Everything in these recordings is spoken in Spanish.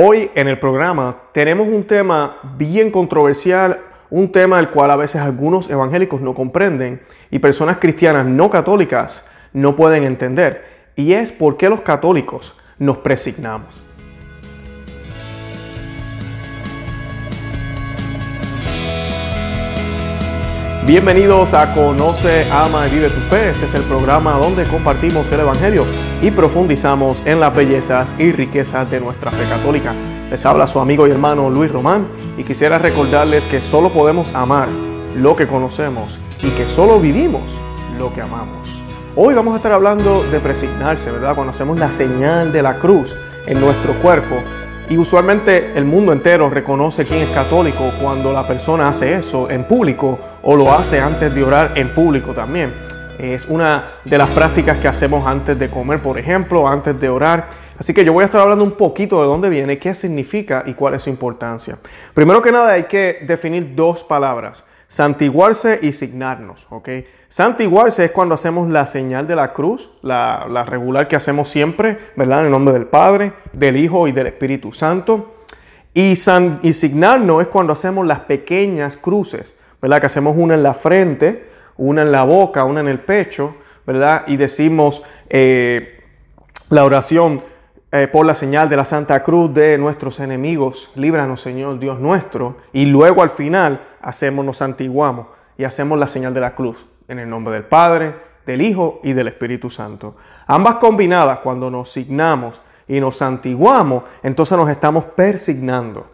Hoy en el programa tenemos un tema bien controversial, un tema del cual a veces algunos evangélicos no comprenden y personas cristianas no católicas no pueden entender, y es por qué los católicos nos presignamos. Bienvenidos a Conoce, Ama y Vive tu Fe. Este es el programa donde compartimos el Evangelio y profundizamos en las bellezas y riquezas de nuestra fe católica. Les habla su amigo y hermano Luis Román y quisiera recordarles que solo podemos amar lo que conocemos y que solo vivimos lo que amamos. Hoy vamos a estar hablando de presignarse, ¿verdad? Cuando hacemos la señal de la cruz en nuestro cuerpo y usualmente el mundo entero reconoce quién es católico cuando la persona hace eso en público o lo hace antes de orar en público también. Es una de las prácticas que hacemos antes de comer, por ejemplo, antes de orar. Así que yo voy a estar hablando un poquito de dónde viene, qué significa y cuál es su importancia. Primero que nada hay que definir dos palabras santiguarse y signarnos, ¿ok? Santiguarse es cuando hacemos la señal de la cruz, la, regular que hacemos siempre, ¿verdad? En el nombre del Padre, del Hijo y del Espíritu Santo. Y, signarnos es cuando hacemos las pequeñas cruces, ¿verdad? Que hacemos una en la frente, una en la boca, una en el pecho, ¿verdad? Y decimos eh, la oración eh, por la señal de la Santa Cruz de nuestros enemigos, líbranos Señor Dios nuestro, y luego al final hacemos, nos santiguamos y hacemos la señal de la cruz en el nombre del Padre, del Hijo y del Espíritu Santo. Ambas combinadas, cuando nos signamos y nos santiguamos, entonces nos estamos persignando.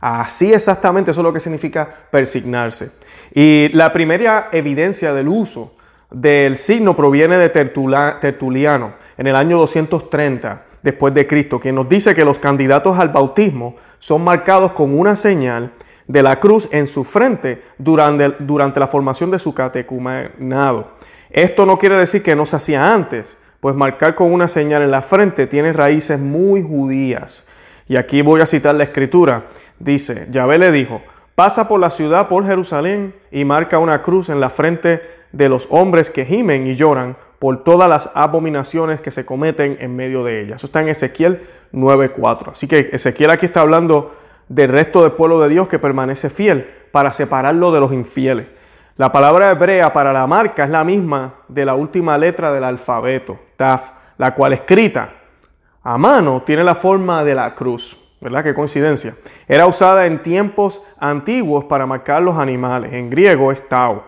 Así exactamente, eso es lo que significa persignarse. Y la primera evidencia del uso del signo proviene de Tertuliano en el año 230 después de Cristo, quien nos dice que los candidatos al bautismo son marcados con una señal de la cruz en su frente durante, durante la formación de su catecumenado. Esto no quiere decir que no se hacía antes, pues marcar con una señal en la frente tiene raíces muy judías. Y aquí voy a citar la escritura. Dice, Yahvé le dijo, pasa por la ciudad, por Jerusalén, y marca una cruz en la frente de los hombres que gimen y lloran por todas las abominaciones que se cometen en medio de ella. Eso está en Ezequiel 9:4. Así que Ezequiel aquí está hablando del resto del pueblo de Dios que permanece fiel para separarlo de los infieles. La palabra hebrea para la marca es la misma de la última letra del alfabeto, Taf, la cual escrita a mano tiene la forma de la cruz. ¿Verdad? Qué coincidencia. Era usada en tiempos antiguos para marcar los animales. En griego es tau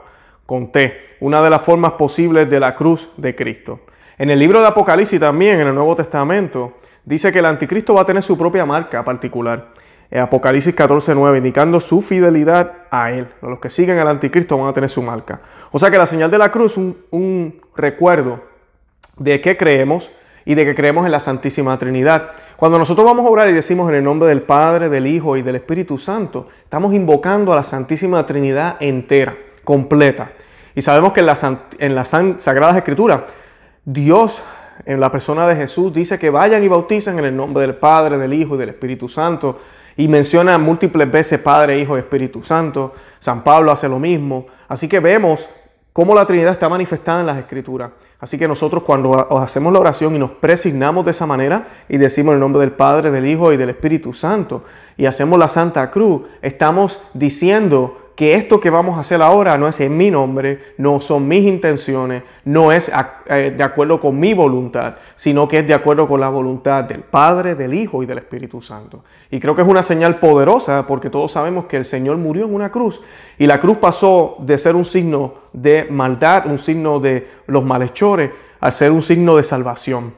con T, una de las formas posibles de la cruz de Cristo. En el libro de Apocalipsis también, en el Nuevo Testamento, dice que el anticristo va a tener su propia marca particular. Apocalipsis 14:9, indicando su fidelidad a él. Los que siguen al anticristo van a tener su marca. O sea que la señal de la cruz es un, un recuerdo de que creemos y de que creemos en la Santísima Trinidad. Cuando nosotros vamos a orar y decimos en el nombre del Padre, del Hijo y del Espíritu Santo, estamos invocando a la Santísima Trinidad entera completa. Y sabemos que en las en Sagradas Escrituras, Dios, en la persona de Jesús, dice que vayan y bauticen en el nombre del Padre, del Hijo y del Espíritu Santo. Y menciona múltiples veces Padre, Hijo y Espíritu Santo. San Pablo hace lo mismo. Así que vemos cómo la Trinidad está manifestada en las Escrituras. Así que nosotros cuando hacemos la oración y nos presignamos de esa manera y decimos el nombre del Padre, del Hijo y del Espíritu Santo y hacemos la Santa Cruz, estamos diciendo que esto que vamos a hacer ahora no es en mi nombre, no son mis intenciones, no es eh, de acuerdo con mi voluntad, sino que es de acuerdo con la voluntad del Padre, del Hijo y del Espíritu Santo. Y creo que es una señal poderosa porque todos sabemos que el Señor murió en una cruz y la cruz pasó de ser un signo de maldad, un signo de los malhechores, a ser un signo de salvación.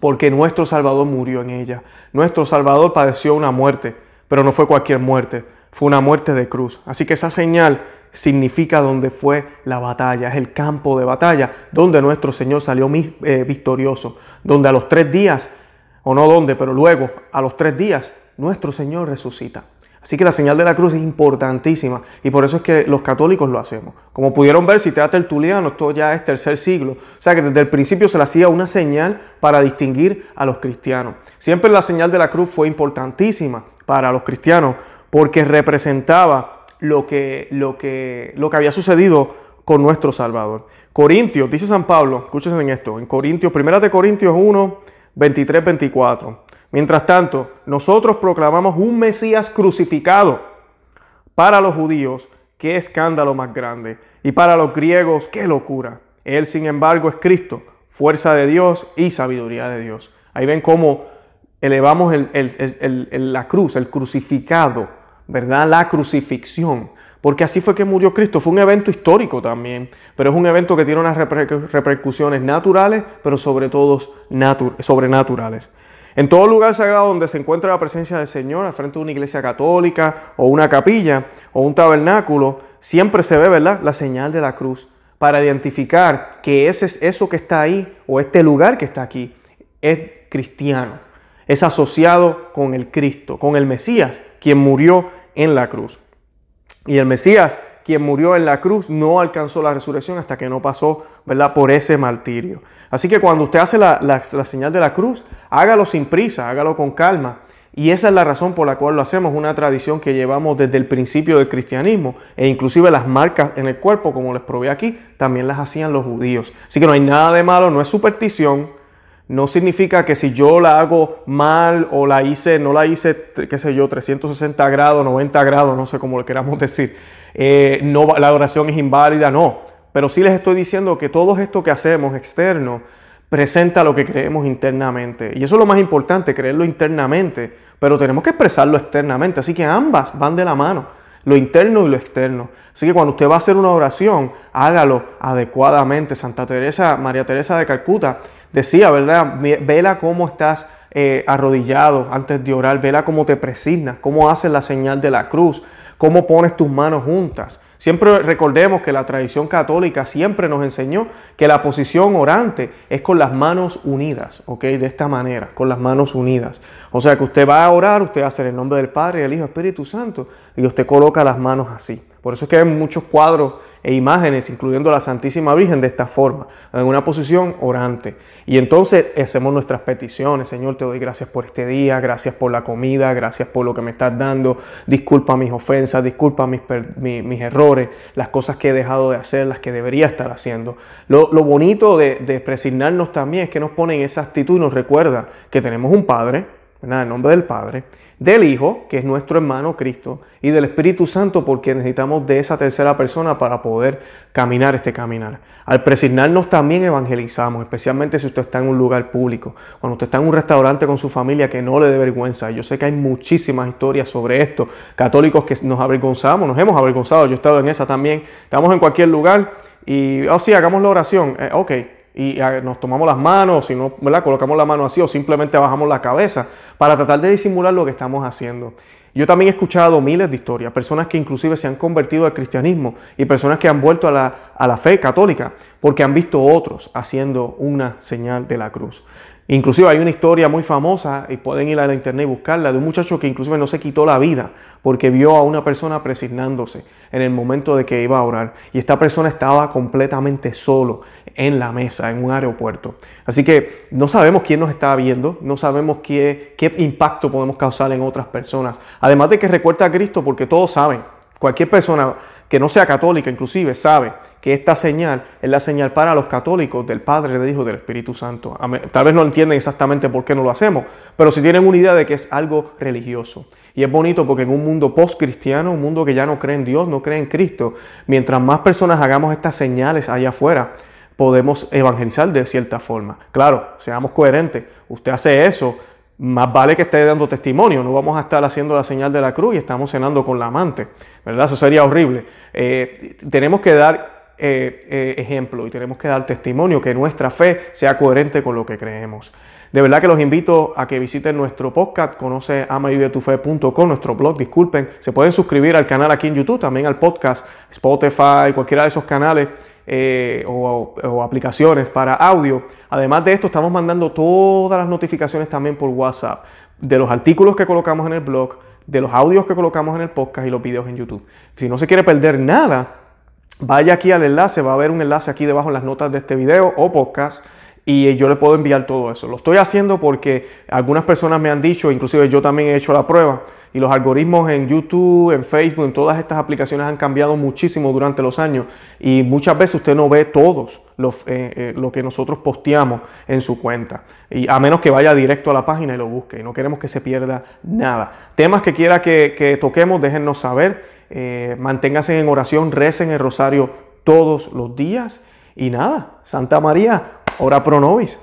Porque nuestro Salvador murió en ella. Nuestro Salvador padeció una muerte, pero no fue cualquier muerte fue una muerte de cruz. Así que esa señal significa donde fue la batalla, es el campo de batalla, donde nuestro Señor salió eh, victorioso, donde a los tres días, o no donde, pero luego, a los tres días, nuestro Señor resucita. Así que la señal de la cruz es importantísima y por eso es que los católicos lo hacemos. Como pudieron ver, si te da tertuliano, esto ya es tercer siglo. O sea que desde el principio se le hacía una señal para distinguir a los cristianos. Siempre la señal de la cruz fue importantísima para los cristianos porque representaba lo que, lo que, lo que había sucedido con nuestro Salvador. Corintios, dice San Pablo, escúchense en esto, en Corintios, primera de Corintios 1, 23, 24, Mientras tanto, nosotros proclamamos un Mesías crucificado. Para los judíos, qué escándalo más grande. Y para los griegos, qué locura. Él, sin embargo, es Cristo, fuerza de Dios y sabiduría de Dios. Ahí ven cómo elevamos la cruz, el crucificado, ¿verdad? La crucifixión. Porque así fue que murió Cristo. Fue un evento histórico también, pero es un evento que tiene unas repercusiones naturales, pero sobre todo sobrenaturales. En todo lugar sagrado donde se encuentra la presencia del Señor, al frente de una iglesia católica o una capilla o un tabernáculo, siempre se ve, ¿verdad?, la señal de la cruz para identificar que ese es eso que está ahí o este lugar que está aquí es cristiano, es asociado con el Cristo, con el Mesías, quien murió en la cruz. Y el Mesías, quien murió en la cruz, no alcanzó la resurrección hasta que no pasó, ¿verdad?, por ese martirio. Así que cuando usted hace la, señal de la cruz, hágalo sin prisa, hágalo con calma. Y esa es la razón por la cual lo hacemos, una tradición que llevamos desde el principio del cristianismo e inclusive las marcas en el cuerpo, como les probé aquí, también las hacían los judíos. Así que no hay nada de malo, no es superstición, no significa que si yo la hago mal o la hice, no la hice, qué sé yo, 360 grados, 90 grados, no sé cómo le queramos decir, eh, la oración es inválida, no. Pero sí les estoy diciendo que todo esto que hacemos externo presenta lo que creemos internamente. Y eso es lo más importante, creerlo internamente, pero tenemos que expresarlo externamente. Así que ambas van de la mano, lo interno y lo externo. Así que cuando usted va a hacer una oración, hágalo adecuadamente. Santa Teresa, María Teresa de Calcuta, decía, ¿verdad? Vela cómo estás eh, arrodillado antes de orar, vela cómo te presignas, cómo haces la señal de la cruz, cómo pones tus manos juntas. Siempre recordemos que la tradición católica siempre nos enseñó que la posición orante es con las manos unidas, ¿ok? De esta manera, con las manos unidas. O sea que usted va a orar, usted a hacer el nombre del Padre, del Hijo, Espíritu Santo, y usted coloca las manos así. Por eso es que hay muchos cuadros e imágenes, incluyendo la Santísima Virgen, de esta forma, en una posición orante. Y entonces hacemos nuestras peticiones. Señor, te doy gracias por este día, gracias por la comida, gracias por lo que me estás dando. Disculpa mis ofensas, disculpa mis, mis, errores, las cosas que he dejado de hacer, las que debería estar haciendo. Lo, bonito de, de presignarnos también es que nos pone en esa actitud y nos recuerda que tenemos un Padre, en el nombre del Padre, del Hijo, que es nuestro hermano Cristo, y del Espíritu Santo, porque necesitamos de esa tercera persona para poder caminar este caminar. Al presignarnos también evangelizamos, especialmente si usted está en un lugar público, cuando usted está en un restaurante con su familia que no le dé vergüenza. Yo sé que hay muchísimas historias sobre esto, católicos que nos avergonzamos, nos hemos avergonzado, yo he estado en esa también. Estamos en cualquier lugar y, oh sí, hagamos la oración, eh, ok, y ah, nos tomamos las manos, si no, colocamos la mano así o simplemente bajamos la cabeza para tratar de disimular lo que estamos haciendo. Yo también he escuchado miles de historias, personas que inclusive se han convertido al cristianismo y personas que han vuelto a la, a la fe católica porque han visto otros haciendo una señal de la cruz. Inclusive hay una historia muy famosa, y pueden ir a la internet y buscarla, de un muchacho que inclusive no se quitó la vida porque vio a una persona presignándose en el momento de que iba a orar. Y esta persona estaba completamente solo en la mesa, en un aeropuerto. Así que no sabemos quién nos está viendo, no sabemos qué, qué impacto podemos causar en otras personas. Además de que recuerda a Cristo porque todos saben, cualquier persona que no sea católica inclusive sabe que esta señal es la señal para los católicos del Padre, del Hijo y del Espíritu Santo. Tal vez no entienden exactamente por qué no lo hacemos, pero si tienen una idea de que es algo religioso. Y es bonito porque en un mundo post-cristiano, un mundo que ya no cree en Dios, no cree en Cristo, mientras más personas hagamos estas señales allá afuera, podemos evangelizar de cierta forma. Claro, seamos coherentes. Usted hace eso, más vale que esté dando testimonio. No vamos a estar haciendo la señal de la cruz y estamos cenando con la amante. ¿Verdad? Eso sería horrible. Eh, tenemos que dar eh, eh, ejemplo y tenemos que dar testimonio que nuestra fe sea coherente con lo que creemos. De verdad que los invito a que visiten nuestro podcast, conoce amavivetufe.com, nuestro blog, disculpen. Se pueden suscribir al canal aquí en YouTube, también al podcast, Spotify, cualquiera de esos canales eh, o, aplicaciones para audio. Además de esto, estamos mandando todas las notificaciones también por WhatsApp de los artículos que colocamos en el blog, de los audios que colocamos en el podcast y los videos en YouTube. Si no se quiere perder nada, vaya aquí al enlace, va a haber un enlace aquí debajo en las notas de este video o podcast y yo le puedo enviar todo eso. Lo estoy haciendo porque algunas personas me han dicho, inclusive yo también he hecho la prueba, Y los algoritmos en YouTube, en Facebook, en todas estas aplicaciones han cambiado muchísimo durante los años. Y muchas veces usted no ve todos eh, eh, lo que nosotros posteamos en su cuenta. Y a menos que vaya directo a la página y lo busque. Y no queremos que se pierda nada. Temas que quiera que, toquemos, déjennos saber. Eh, manténgase en oración, recen el rosario todos los días. Y nada, Santa María, ora pro nobis.